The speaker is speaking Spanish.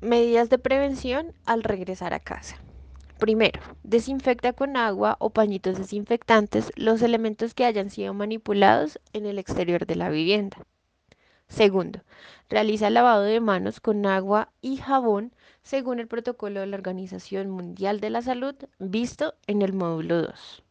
Medidas de prevención al regresar a casa. Primero, desinfecta con agua o pañitos desinfectantes los elementos que hayan sido manipulados en el exterior de la vivienda. Segundo, realiza lavado de manos con agua y jabón según el protocolo de la Organización Mundial de la Salud visto en el módulo 2.